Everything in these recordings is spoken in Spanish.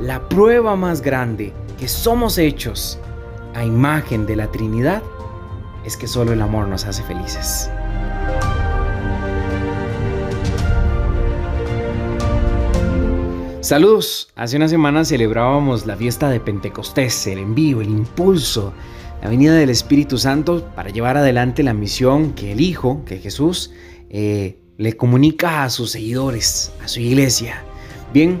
la prueba más grande que somos hechos a imagen de la Trinidad es que solo el amor nos hace felices. Saludos, hace una semana celebrábamos la fiesta de Pentecostés, el envío, el impulso, la venida del Espíritu Santo para llevar adelante la misión que el Hijo, que Jesús, eh, le comunica a sus seguidores, a su iglesia. Bien,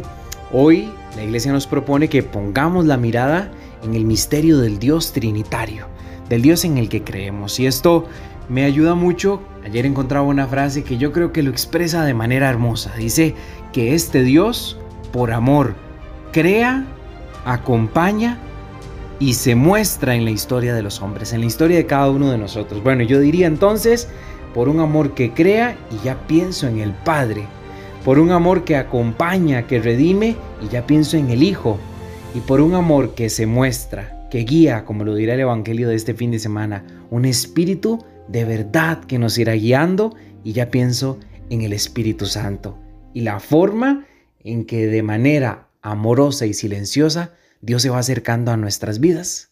hoy la iglesia nos propone que pongamos la mirada en el misterio del Dios Trinitario, del Dios en el que creemos. Y esto me ayuda mucho. Ayer encontraba una frase que yo creo que lo expresa de manera hermosa. Dice que este Dios por amor, crea, acompaña y se muestra en la historia de los hombres, en la historia de cada uno de nosotros. Bueno, yo diría entonces, por un amor que crea y ya pienso en el Padre, por un amor que acompaña, que redime y ya pienso en el Hijo, y por un amor que se muestra, que guía, como lo dirá el Evangelio de este fin de semana, un espíritu de verdad que nos irá guiando y ya pienso en el Espíritu Santo. Y la forma en que de manera amorosa y silenciosa Dios se va acercando a nuestras vidas.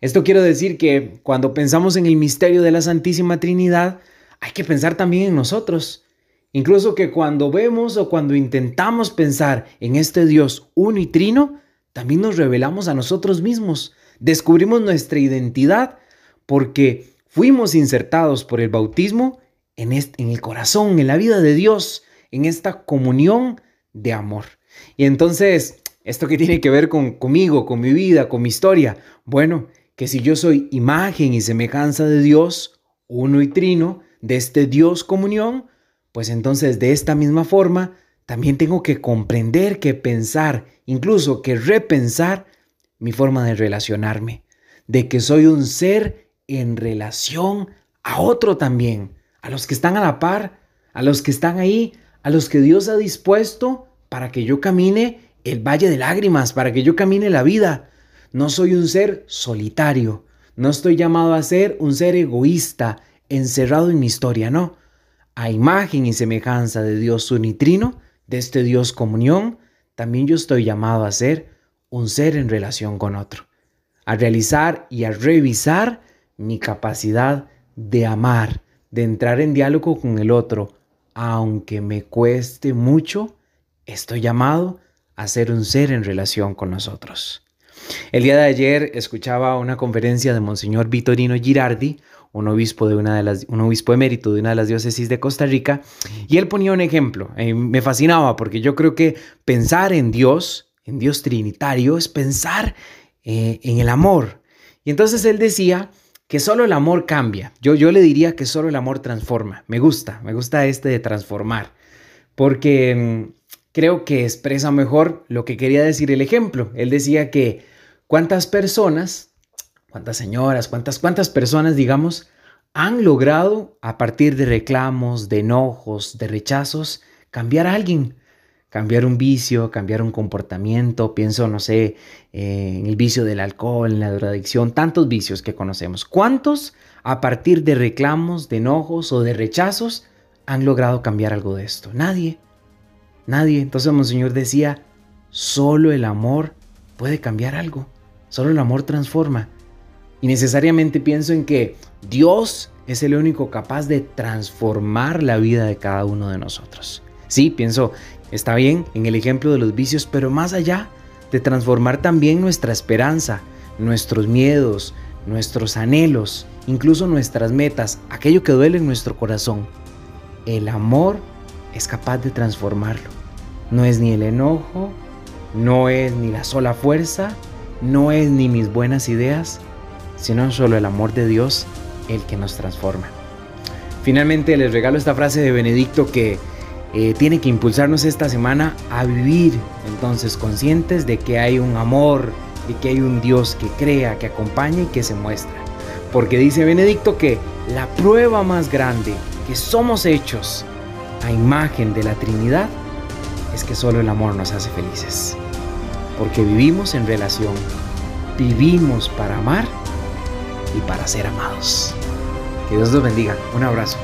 Esto quiero decir que cuando pensamos en el misterio de la Santísima Trinidad, hay que pensar también en nosotros. Incluso que cuando vemos o cuando intentamos pensar en este Dios uno y trino, también nos revelamos a nosotros mismos, descubrimos nuestra identidad porque fuimos insertados por el bautismo en, el corazón, en la vida de Dios, en esta comunión de amor. Y entonces, ¿esto qué tiene que ver con, conmigo, con mi vida, con mi historia? Bueno, que si yo soy imagen y semejanza de Dios, uno y trino, de este Dios comunión, pues entonces de esta misma forma también tengo que comprender, que pensar, incluso que repensar mi forma de relacionarme, de que soy un ser en relación a otro también, a los que están a la par, a los que están ahí, a los que Dios ha dispuesto para que yo camine el valle de lágrimas, para que yo camine la vida. No soy un ser solitario, no estoy llamado a ser un ser egoísta, encerrado en mi historia, no. A imagen y semejanza de Dios unitrino, de este Dios comunión, también yo estoy llamado a ser un ser en relación con otro, a realizar y a revisar mi capacidad de amar, de entrar en diálogo con el otro, aunque me cueste mucho, estoy llamado a ser un ser en relación con nosotros. El día de ayer escuchaba una conferencia de Monseñor Vitorino Girardi, un obispo, de una de las, un obispo emérito de una de las diócesis de Costa Rica, y él ponía un ejemplo. Eh, me fascinaba porque yo creo que pensar en Dios, en Dios trinitario, es pensar eh, en el amor. Y entonces él decía que solo el amor cambia. Yo, yo le diría que solo el amor transforma. Me gusta, me gusta este de transformar, porque mm, creo que expresa mejor lo que quería decir el ejemplo. Él decía que cuántas personas, cuántas señoras, cuántas, cuántas personas, digamos, han logrado a partir de reclamos, de enojos, de rechazos, cambiar a alguien cambiar un vicio, cambiar un comportamiento, pienso, no sé, eh, en el vicio del alcohol, en la drogadicción, tantos vicios que conocemos. ¿Cuántos a partir de reclamos, de enojos o de rechazos han logrado cambiar algo de esto? Nadie, nadie. Entonces Monseñor decía, solo el amor puede cambiar algo, solo el amor transforma. Y necesariamente pienso en que Dios es el único capaz de transformar la vida de cada uno de nosotros. Sí, pienso Está bien en el ejemplo de los vicios, pero más allá de transformar también nuestra esperanza, nuestros miedos, nuestros anhelos, incluso nuestras metas, aquello que duele en nuestro corazón. El amor es capaz de transformarlo. No es ni el enojo, no es ni la sola fuerza, no es ni mis buenas ideas, sino solo el amor de Dios el que nos transforma. Finalmente les regalo esta frase de Benedicto que eh, tiene que impulsarnos esta semana a vivir entonces conscientes de que hay un amor, y que hay un Dios que crea, que acompaña y que se muestra. Porque dice Benedicto que la prueba más grande que somos hechos a imagen de la Trinidad es que solo el amor nos hace felices. Porque vivimos en relación, vivimos para amar y para ser amados. Que Dios los bendiga. Un abrazo.